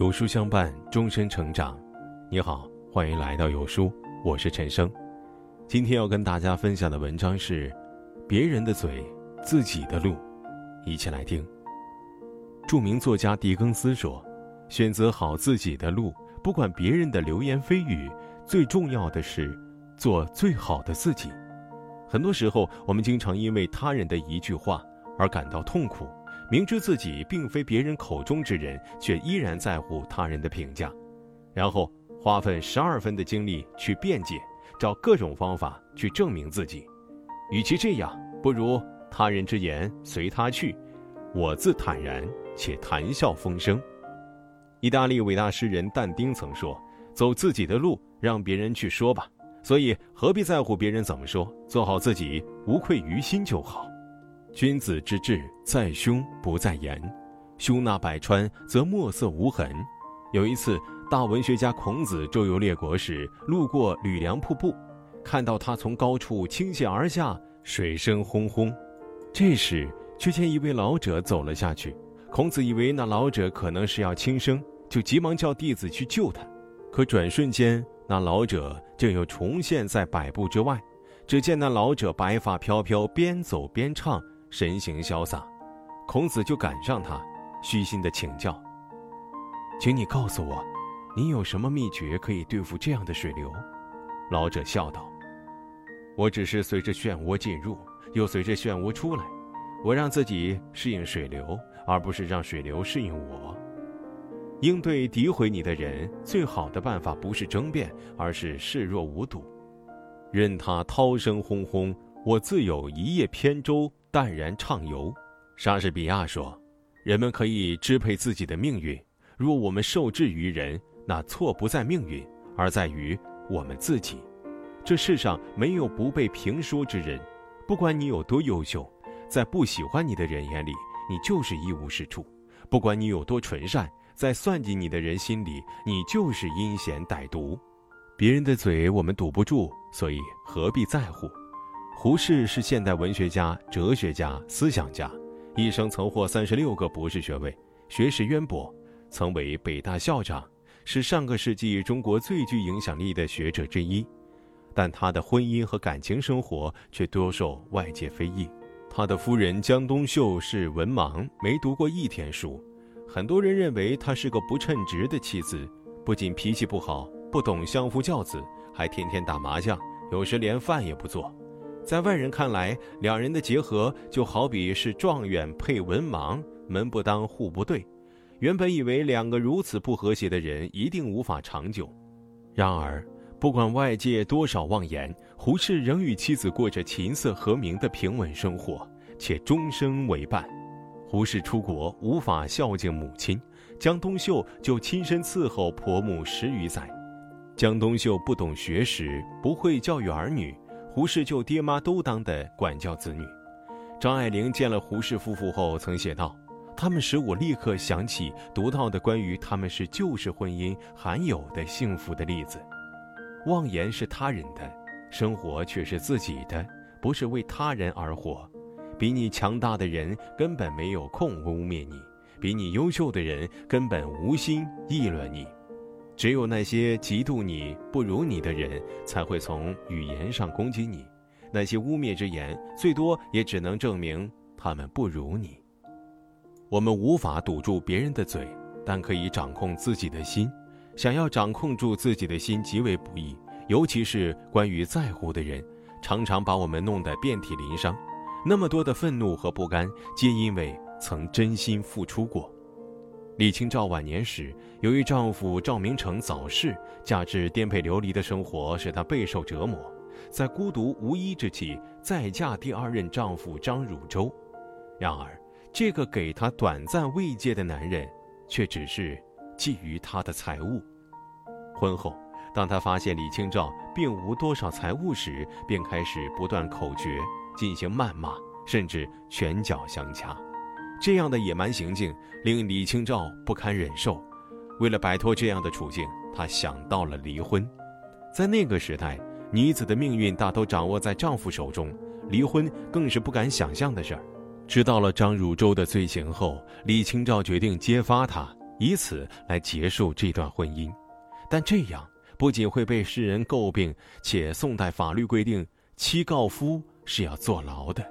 有书相伴，终身成长。你好，欢迎来到有书，我是陈生。今天要跟大家分享的文章是：别人的嘴，自己的路。一起来听。著名作家狄更斯说：“选择好自己的路，不管别人的流言蜚语，最重要的是做最好的自己。”很多时候，我们经常因为他人的一句话而感到痛苦。明知自己并非别人口中之人，却依然在乎他人的评价，然后花费十二分的精力去辩解，找各种方法去证明自己。与其这样，不如他人之言随他去，我自坦然且谈笑风生。意大利伟大诗人但丁曾说：“走自己的路，让别人去说吧。”所以何必在乎别人怎么说？做好自己，无愧于心就好。君子之志在胸不在言，胸纳百川则墨色无痕。有一次，大文学家孔子周游列国时，路过吕梁瀑布，看到他从高处倾泻而下，水声轰轰。这时，却见一位老者走了下去。孔子以为那老者可能是要轻生，就急忙叫弟子去救他。可转瞬间，那老者竟又重现在百步之外。只见那老者白发飘飘，边走边唱。神形潇洒，孔子就赶上他，虚心的请教：“请你告诉我，你有什么秘诀可以对付这样的水流？”老者笑道：“我只是随着漩涡进入，又随着漩涡出来，我让自己适应水流，而不是让水流适应我。应对诋毁你的人，最好的办法不是争辩，而是视若无睹，任他涛声轰轰，我自有一叶扁舟。”淡然畅游，莎士比亚说：“人们可以支配自己的命运，若我们受制于人，那错不在命运，而在于我们自己。这世上没有不被评说之人，不管你有多优秀，在不喜欢你的人眼里，你就是一无是处；不管你有多纯善，在算计你的人心里，你就是阴险歹毒。别人的嘴我们堵不住，所以何必在乎？”胡适是现代文学家、哲学家、思想家，一生曾获三十六个博士学位，学识渊博，曾为北大校长，是上个世纪中国最具影响力的学者之一。但他的婚姻和感情生活却多受外界非议。他的夫人江冬秀是文盲，没读过一天书，很多人认为她是个不称职的妻子，不仅脾气不好，不懂相夫教子，还天天打麻将，有时连饭也不做。在外人看来，两人的结合就好比是状元配文盲，门不当户不对。原本以为两个如此不和谐的人一定无法长久，然而不管外界多少妄言，胡适仍与妻子过着琴瑟和鸣的平稳生活，且终生为伴。胡适出国无法孝敬母亲，江冬秀就亲身伺候婆母十余载。江冬秀不懂学识，不会教育儿女。胡适就爹妈都当的管教子女，张爱玲见了胡适夫妇后曾写道：“他们使我立刻想起读到的关于他们是旧式婚姻罕有的幸福的例子。妄言是他人的，生活却是自己的，不是为他人而活。比你强大的人根本没有空污蔑你，比你优秀的人根本无心议论你。”只有那些嫉妒你不如你的人，才会从语言上攻击你；那些污蔑之言，最多也只能证明他们不如你。我们无法堵住别人的嘴，但可以掌控自己的心。想要掌控住自己的心，极为不易，尤其是关于在乎的人，常常把我们弄得遍体鳞伤。那么多的愤怒和不甘，皆因为曾真心付出过。李清照晚年时，由于丈夫赵明诚早逝，加之颠沛流离的生活使她备受折磨，在孤独无依之际，再嫁第二任丈夫张汝舟。然而，这个给她短暂慰藉的男人，却只是觊觎她的财物。婚后，当他发现李清照并无多少财物时，便开始不断口诀，进行谩骂，甚至拳脚相加。这样的野蛮行径令李清照不堪忍受，为了摆脱这样的处境，她想到了离婚。在那个时代，女子的命运大都掌握在丈夫手中，离婚更是不敢想象的事儿。知道了张汝舟的罪行后，李清照决定揭发他，以此来结束这段婚姻。但这样不仅会被世人诟病，且宋代法律规定妻告夫是要坐牢的。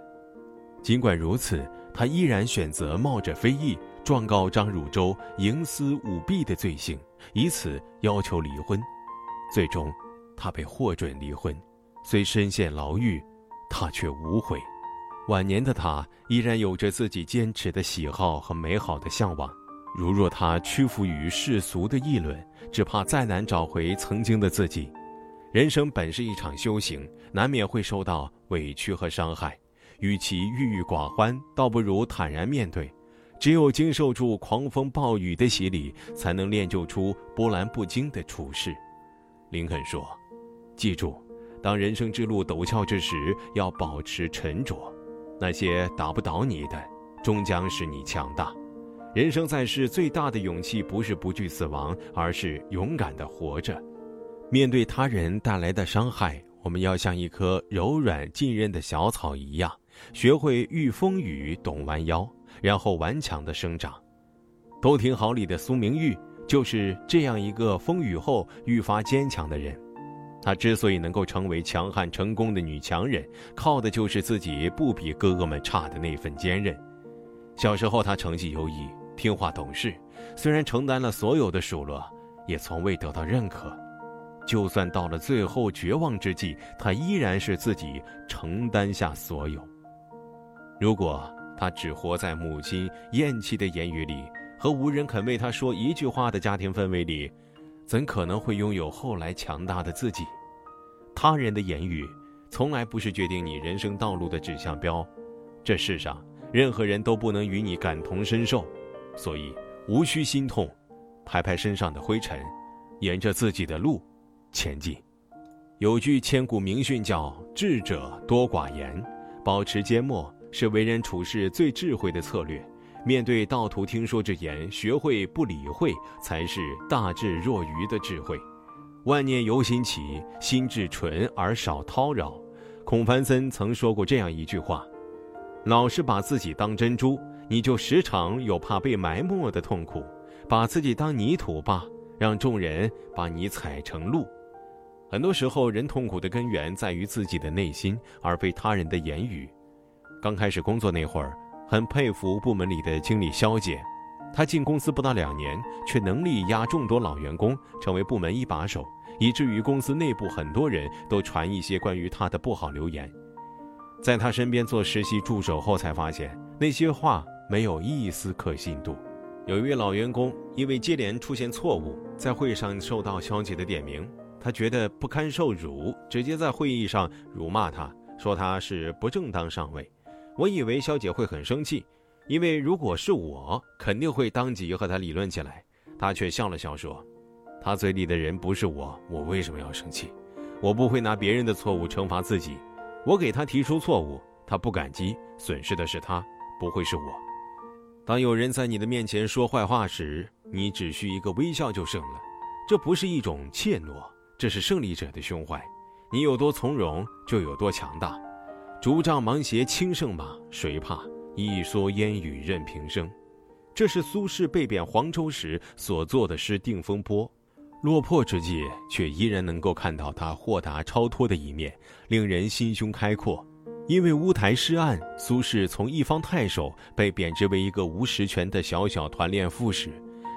尽管如此，他依然选择冒着非议状告张汝舟营私舞弊的罪行，以此要求离婚。最终，他被获准离婚。虽身陷牢狱，他却无悔。晚年的他依然有着自己坚持的喜好和美好的向往。如若他屈服于世俗的议论，只怕再难找回曾经的自己。人生本是一场修行，难免会受到委屈和伤害。与其郁郁寡欢，倒不如坦然面对。只有经受住狂风暴雨的洗礼，才能练就出波澜不惊的处事。林肯说：“记住，当人生之路陡峭之时，要保持沉着。那些打不倒你的，终将使你强大。人生在世，最大的勇气不是不惧死亡，而是勇敢地活着。面对他人带来的伤害，我们要像一棵柔软浸润的小草一样。”学会遇风雨懂弯腰，然后顽强的生长。都挺好里的苏明玉就是这样一个风雨后愈发坚强的人。她之所以能够成为强悍成功的女强人，靠的就是自己不比哥哥们差的那份坚韧。小时候她成绩优异，听话懂事，虽然承担了所有的数落，也从未得到认可。就算到了最后绝望之际，她依然是自己承担下所有。如果他只活在母亲厌弃的言语里，和无人肯为他说一句话的家庭氛围里，怎可能会拥有后来强大的自己？他人的言语，从来不是决定你人生道路的指向标。这世上任何人都不能与你感同身受，所以无需心痛，拍拍身上的灰尘，沿着自己的路前进。有句千古名训叫“智者多寡言”，保持缄默。是为人处事最智慧的策略。面对道途听说之言，学会不理会，才是大智若愚的智慧。万念由心起，心智纯而少叨扰。孔繁森曾说过这样一句话：“老是把自己当珍珠，你就时常有怕被埋没的痛苦；把自己当泥土吧，让众人把你踩成路。”很多时候，人痛苦的根源在于自己的内心，而非他人的言语。刚开始工作那会儿，很佩服部门里的经理肖姐，她进公司不到两年，却能力压众多老员工，成为部门一把手，以至于公司内部很多人都传一些关于她的不好留言。在她身边做实习助手后，才发现那些话没有一丝可信度。有一位老员工因为接连出现错误，在会上受到肖姐的点名，他觉得不堪受辱，直接在会议上辱骂她，说她是不正当上位。我以为肖姐会很生气，因为如果是我，肯定会当即和她理论起来。她却笑了笑说：“她嘴里的人不是我，我为什么要生气？我不会拿别人的错误惩罚自己。我给她提出错误，她不感激，损失的是她，不会是我。当有人在你的面前说坏话时，你只需一个微笑就胜了。这不是一种怯懦，这是胜利者的胸怀。你有多从容，就有多强大。”竹杖芒鞋轻胜马，谁怕？一蓑烟雨任平生。这是苏轼被贬黄州时所作的诗《定风波》。落魄之际，却依然能够看到他豁达超脱的一面，令人心胸开阔。因为乌台诗案，苏轼从一方太守被贬职为一个无实权的小小团练副使。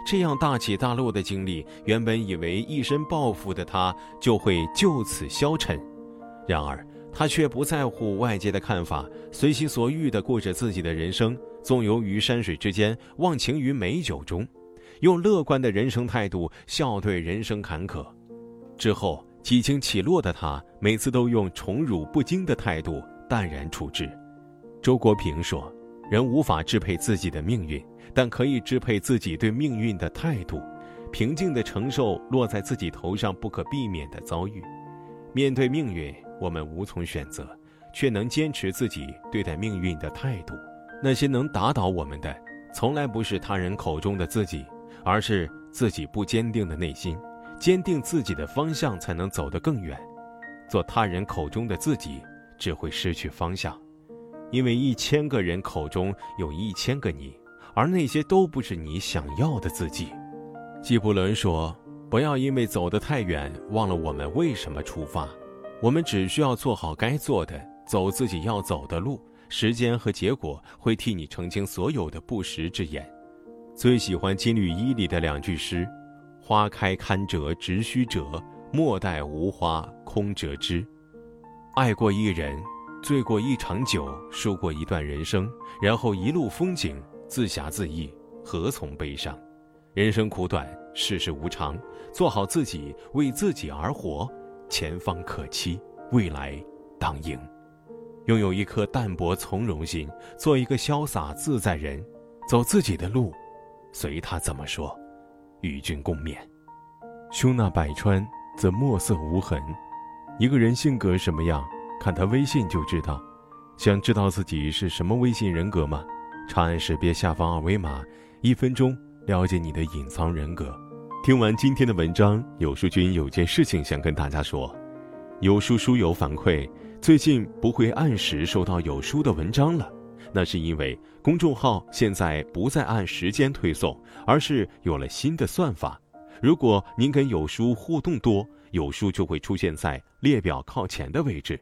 这样大起大落的经历，原本以为一身抱负的他就会就此消沉，然而。他却不在乎外界的看法，随心所欲地过着自己的人生，纵游于山水之间，忘情于美酒中，用乐观的人生态度笑对人生坎坷。之后几经起落的他，每次都用宠辱不惊的态度淡然处之。周国平说：“人无法支配自己的命运，但可以支配自己对命运的态度，平静地承受落在自己头上不可避免的遭遇。面对命运。”我们无从选择，却能坚持自己对待命运的态度。那些能打倒我们的，从来不是他人口中的自己，而是自己不坚定的内心。坚定自己的方向，才能走得更远。做他人口中的自己，只会失去方向。因为一千个人口中有一千个你，而那些都不是你想要的自己。纪伯伦说：“不要因为走得太远，忘了我们为什么出发。我们只需要做好该做的，走自己要走的路。时间和结果会替你澄清所有的不实之言。”最喜欢金缕衣里的两句诗：“花开堪折直须折，莫待无花空折枝。”爱过一人，醉过一场酒，输过一段人生，然后一路风景，自侠自逸，何从悲伤？人生苦短，世事无常，做好自己，为自己而活，前方可期，未来当迎。拥有一颗淡泊从容心，做一个潇洒自在人，走自己的路，随他怎么说，与君共勉。胸纳百川，则墨色无痕。一个人性格什么样，看他微信就知道。想知道自己是什么微信人格吗？长按识别下方二维码，一分钟。了解你的隐藏人格。听完今天的文章，有书君有件事情想跟大家说。有书书友反馈，最近不会按时收到有书的文章了，那是因为公众号现在不再按时间推送，而是有了新的算法。如果您跟有书互动多，有书就会出现在列表靠前的位置。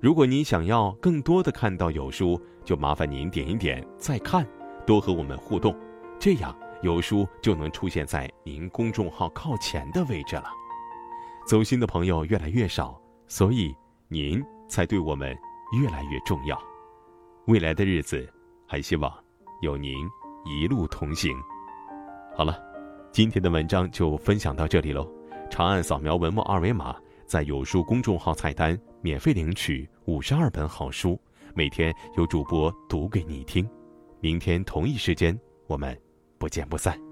如果您想要更多的看到有书，就麻烦您点一点再看，多和我们互动，这样。有书就能出现在您公众号靠前的位置了。走心的朋友越来越少，所以您才对我们越来越重要。未来的日子，还希望有您一路同行。好了，今天的文章就分享到这里喽。长按扫描文末二维码，在有书公众号菜单免费领取五十二本好书，每天有主播读给你听。明天同一时间，我们。不见不散。